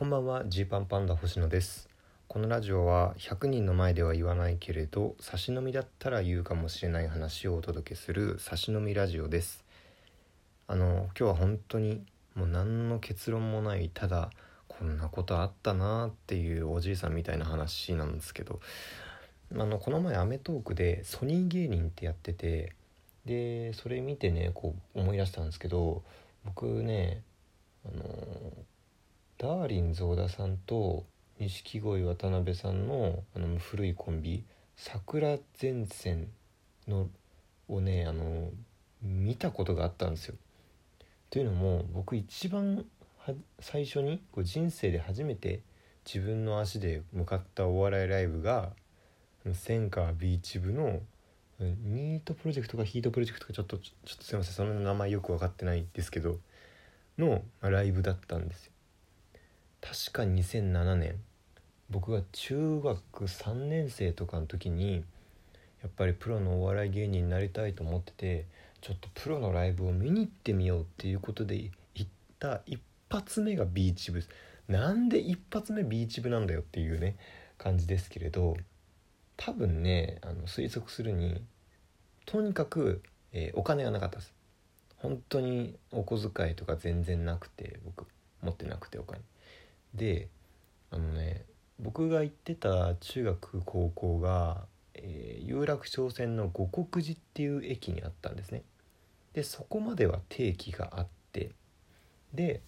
こんばんはジーパンパンダ星野です。このラジオは100人の前では言わないけれど差し飲みだったら言うかもしれない話をお届けする差し飲みラジオです。あの今日は本当にもう何の結論もないただこんなことあったなっていうおじいさんみたいな話なんですけどあのこの前『アメトーーク』でソニー芸人ってやっててでそれ見てねこう思い出したんですけど僕ねあのダーリン増田さんと錦鯉渡辺さんのあの古いコンビ桜前線のをねあの見たことがあったんですよ。というのも僕一番最初にこう人生で初めて自分の足で向かったお笑いライブが千川ビーチ部のニートプロジェクトかヒートプロジェクトかちょっとちょっとすいませんその名前よく分かってないですけどのライブだったんですよ確か2007年。僕が中学3年生とかの時にやっぱりプロのお笑い芸人になりたいと思っててちょっとプロのライブを見に行ってみようっていうことで行った一発目がビーチ部なんで一発目ビーチ部なんだよっていうね感じですけれど多分ねあの推測するにとにかく、えー、お金がなかったです。本当にお小遣いとか全然なくて僕持ってなくてお金。であのね僕が行ってた中学高校が、えー、有楽町線の五国寺っていう駅にあったんですね。でそこまでは定期があってで、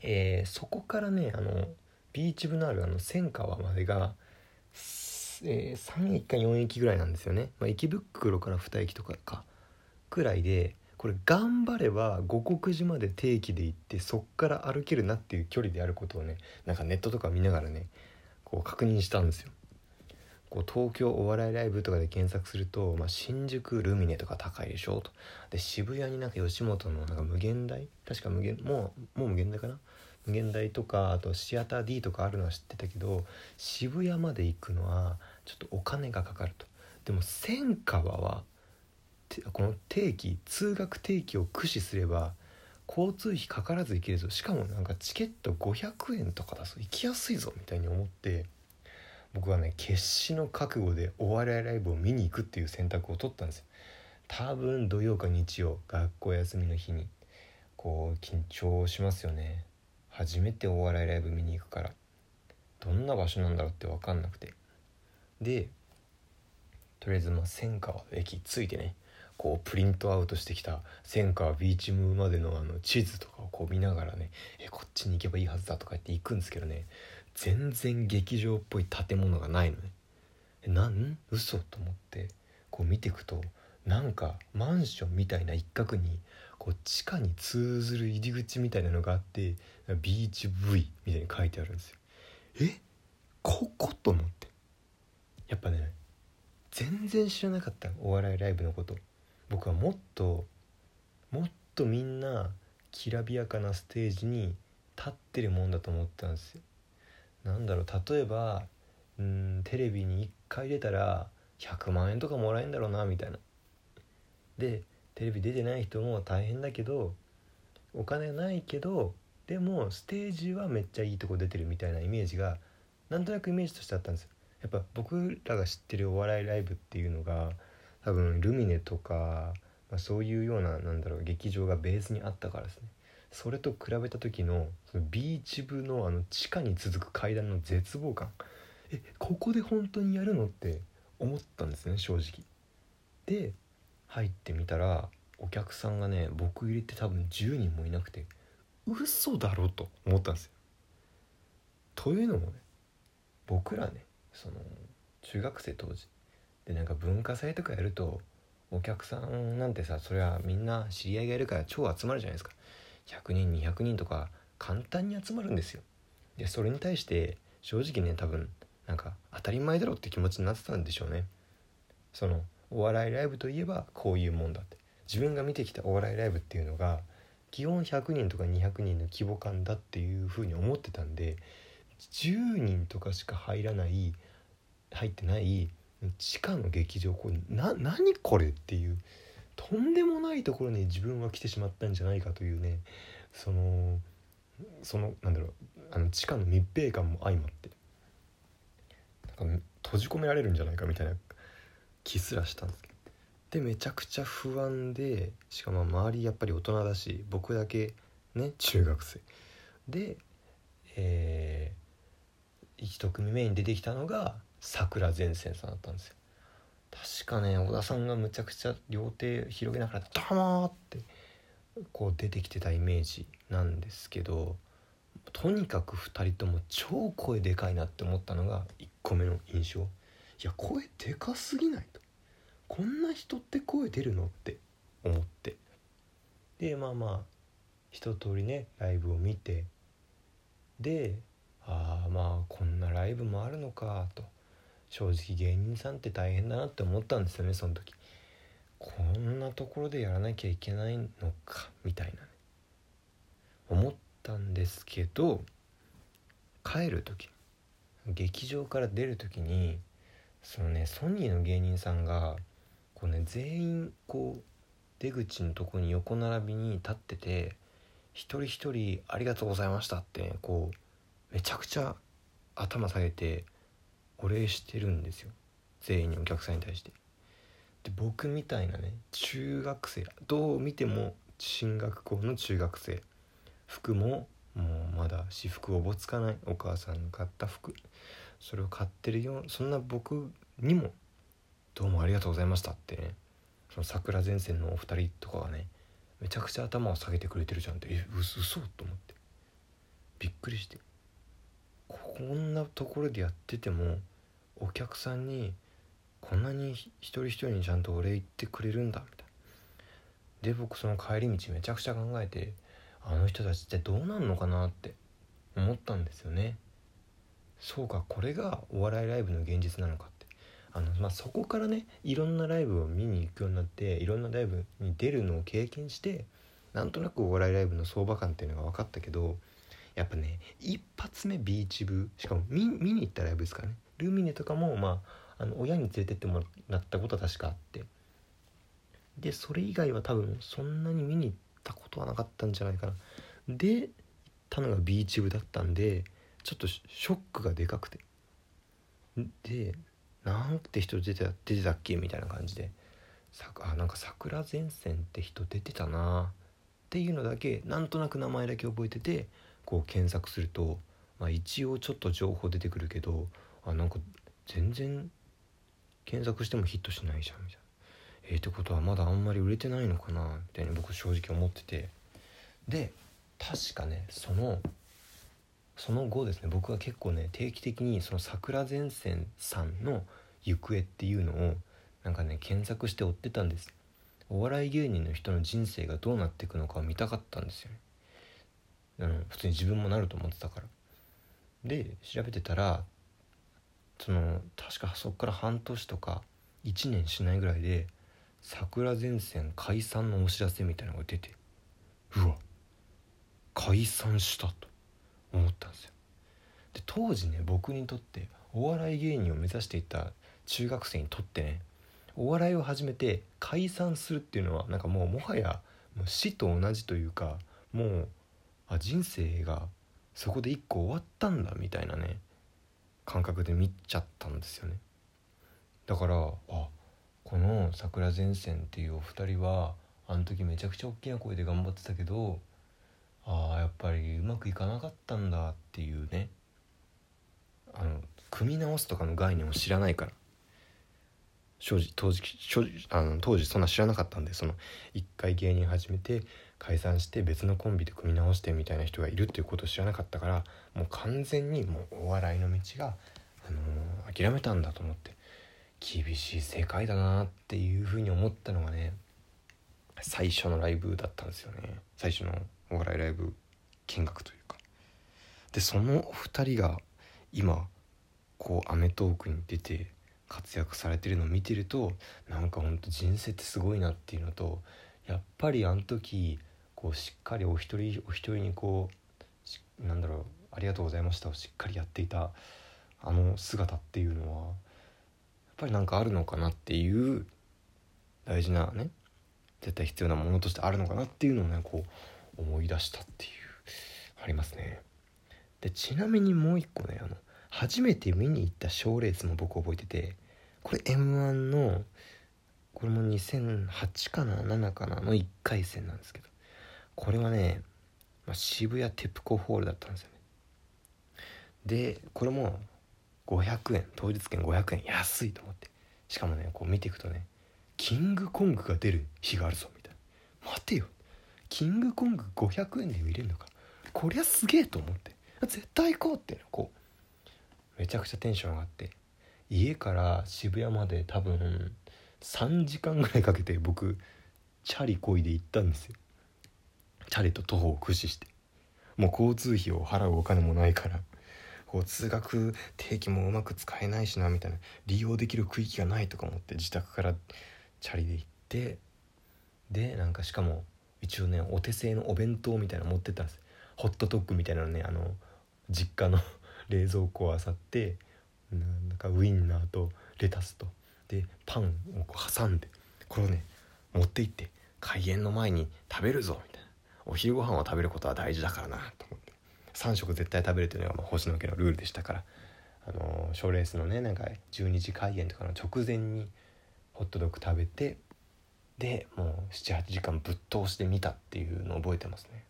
えー、そこからねあのビーチ部のあるあの千川までが、えー、3駅か4駅ぐらいなんですよね、まあ、駅袋から2駅とかかくらいでこれ頑張れば五国寺まで定期で行ってそっから歩けるなっていう距離であることをねなんかネットとか見ながらねこう確認したんですよ。こう東京お笑いライブとかで検索すると、まあ、新宿ルミネとか高いでしょと。で渋谷になんか吉本のなんか無限大？確か無限もうもう無限大かな？無限大とかあとシアター D とかあるのは知ってたけど渋谷まで行くのはちょっとお金がかかると。でも千川はこの定期通学定期を駆使すれば交通費かからず行けるぞ。しかもなんかチケット500円とかだぞ。行きやすいぞみたいに思って僕はね決死の覚悟でお笑いライブを見に行くっていう選択を取ったんですよ。多分土曜か日曜学校休みの日にこう緊張しますよね。初めてお笑いライブ見に行くから。どんな場所なんだろうって分かんなくて。でとりあえずまあ千川駅着いてねこうプリントアウトしてきた千川ビーチムーまでのあの地図とかをこう見ながらねえこっちに行けばいいはずだとか言って行くんですけどね全然劇場っぽい建物がないのね。えなん？嘘と思ってこう見ていくとなんかマンションみたいな一角にこう地下に通ずる入り口みたいなのがあってビーチ V みたいに書いてあるんですよ。え？ここと思って。やっぱね全然知らなかったお笑いライブのこと。僕はもっともっとみんなきらびやかなステージに立ってるもんだと思ったんですよ。なんだろう例えばうんテレビに1回出たら100万円とかもらえんだろうなみたいな。でテレビ出てない人も大変だけどお金ないけどでもステージはめっちゃいいとこ出てるみたいなイメージがなんとなくイメージとしてあったんですよ。やっぱ僕らが知ってるお笑いライブっていうのが多分ルミネとか、まあ、そういうようななんだろう劇場がベースにあったからですね。それと比べた時のそのビーチ部のあの地下に続く階段の絶望感。えここで本当にやるのって思ったんですね正直。で入ってみたらお客さんがね僕入れて多分10人もいなくて嘘だろと思ったんですよ。というのもね僕らねその中学生当時でなんか文化祭とかやるとお客さんなんてさそれはみんな知り合いがいるから超集まるじゃないですか。100人200人とか簡単に集まるんですよ。でそれに対して正直ね多分なんか当たり前だろって気持ちになってたんでしょうね。そのお笑いライブといえばこういうもんだって。自分が見てきたお笑いライブっていうのが基本100人とか200人の規模感だっていうふうに思ってたんで10人とかしか入らない入ってない地下の劇場これな何これっていう。とんでもないところに自分は来てしまったんじゃないかというね。そのそのなんだろう。あの地下の密閉感も相まって。なんか閉じ込められるんじゃないかみたいな。気すらしたんですけど。でめちゃくちゃ不安でしかも周りやっぱり大人だし僕だけね中学生。でえー、1組目に出てきたのが桜前線さんだったんですよ。確かね小田さんがむちゃくちゃ両手広げながら「どうも!」ってこう出てきてたイメージなんですけどとにかく2人とも超声でかいなって思ったのが1個目の印象。いや声でかすぎないと。こんな人って声出るのって思って。でまあまあ一通りねライブを見て。でああまあこんなライブもあるのかと。正直芸人さんって大変だなって思ったんですよねその時。こんなところでやらなきゃいけないのかみたいなね。思ったんですけど帰る時劇場から出る時にそのねソニーの芸人さんがこうね全員こう出口のとこに横並びに立ってて一人一人「ありがとうございました」ってねこうめちゃくちゃ頭下げてお礼してるんですよ。全員にお客さんに対して。で僕みたいなね中学生どう見ても進学校の中学生服ももうまだ私服おぼつかないお母さんの買った服それを買ってるよそんな僕にも「どうもありがとうございました」ってねその桜前線のお二人とかがねめちゃくちゃ頭を下げてくれてるじゃんってえうそと思って。びっくりして。こんなところでやっててもお客さんにこんなに一人一人にちゃんとお礼言ってくれるんだみたいな。で僕その帰り道めちゃくちゃ考えてあの人たちってどうなんのかなって思ったんですよね。そうかこれがお笑いライブの現実なのかって。あの、まあ、そこからねいろんなライブを見に行くようになっていろんなライブに出るのを経験してなんとなくお笑いライブの相場感っていうのが分かったけどやっぱね一発目ビーチ部しかも見に行ったライブですからね。ルミネとかもまああの親に連れてってもらったことは確かあって。でそれ以外は多分そんなに見に行ったことはなかったんじゃないかな。で行ったのがビーチ部だったんでちょっとショックがでかくて。でなんて人出てた出てたっけみたいな感じで。さあなんか桜前線って人出てたな。っていうのだけなんとなく名前だけ覚えててこう検索すると、まあ、一応ちょっと情報出てくるけどあなんか全然検索してもヒットしないじゃんみたいな。えー、ってことはまだあんまり売れてないのかなみたいに僕正直思ってて。で確かねそのその後ですね僕は結構ね定期的にその桜前線さんの行方っていうのをなんかね検索して追ってたんですお笑い芸人の人の人生がどうなっていくのかを見たかったんですよね。あの普通に自分もなると思ってたから。で調べてたらその確かそっから半年とか1年しないぐらいで桜前線解散のお知らせみたいなのが出てうわ解散したと思ったんですよ。で当時ね僕にとってお笑い芸人を目指していた中学生にとってねお笑いを始めて解散するっていうのはなんかもうもはや死と同じというかもうあ人生がそこで一個終わったんだみたいなね感覚で見ちゃったんですよね。だからあこの桜前線っていうお二人はあの時めちゃくちゃ大きな声で頑張ってたけどああやっぱりうまくいかなかったんだっていうね。あの組み直すとかの概念を知らないから。正直当時あの当時そんな知らなかったんでその一回芸人始めて解散して別のコンビで組み直してみたいな人がいるっていうことを知らなかったからもう完全にもうお笑いの道が、あのー、諦めたんだと思って厳しい世界だなっていうふうに思ったのがね最初のライブだったんですよね。最初のお笑いライブ見学というか。でそのお二人が今こう『アメトーーク』に出て活躍されてるのを見てるとなんかほんと人生ってすごいなっていうのとやっぱりあの時こうしっかりお一人お一人にこうなんだろう「ありがとうございました」をしっかりやっていたあの姿っていうのはやっぱりなんかあるのかなっていう大事なね絶対必要なものとしてあるのかなっていうのをねこう思い出したっていうありますね。でちなみにもう一個ねあの初めて見に行った賞レースも僕覚えててこれ m 1のこれも2008かな7かなの1回戦なんですけどこれはね、まあ、渋谷テプコホールだったんですよね。でこれも500円当日券500円安いと思って。しかもねこう見ていくとねキングコングが出る日があるぞみたいな。待てよ。キングコング500円で見れるのか。こりゃすげえと思って。絶対行こうってこうめちゃくちゃテンション上がって。家から渋谷まで多分3時間ぐらいかけて僕チャリこいで行ったんですよ。チャリと徒歩を駆使してもう交通費を払うお金もないからこう通学定期もうまく使えないしなみたいな利用できる区域がないとか思って自宅からチャリで行ってでなんかしかも一応ねお手製のお弁当みたいなの持ってったんです。ホットドッグみたいなのねあの実家の 冷蔵庫を漁ってなんかウインナーとレタスとでパンをこう挟んでこれをね持って行って開演の前に食べるぞみたいなお昼ご飯を食べることは大事だからなと思って。3食絶対食べるというのがまあ星野家のルールでしたから。あの賞、ー、レースのねなんか12時開演とかの直前にホットドッグ食べてでもう78時間ぶっ通して見たっていうのを覚えてますね。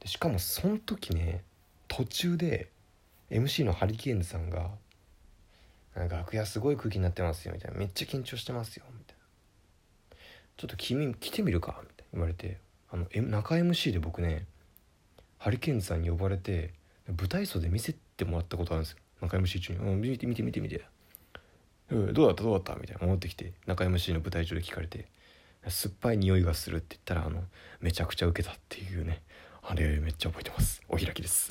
でしかもその時ね途中で MC のハリケーンズさんが「楽屋すごい空気になってますよ」みたいな「めっちゃ緊張してますよ」みたいな「ちょっと君来てみるか」みたいな言われて。あの中 MC で僕ねハリケーンズさんに呼ばれて舞台袖見せてもらったことあるんですよ。中 MC 中に「うん、見て見て見て見て」うん、どうだった？どうだった？みたいな。戻ってきて中 MC の舞台上で聞かれて酸っぱい匂いがするって言ったらあのめちゃくちゃウケたっていうね。あれめっちゃ覚えてます。お開きです。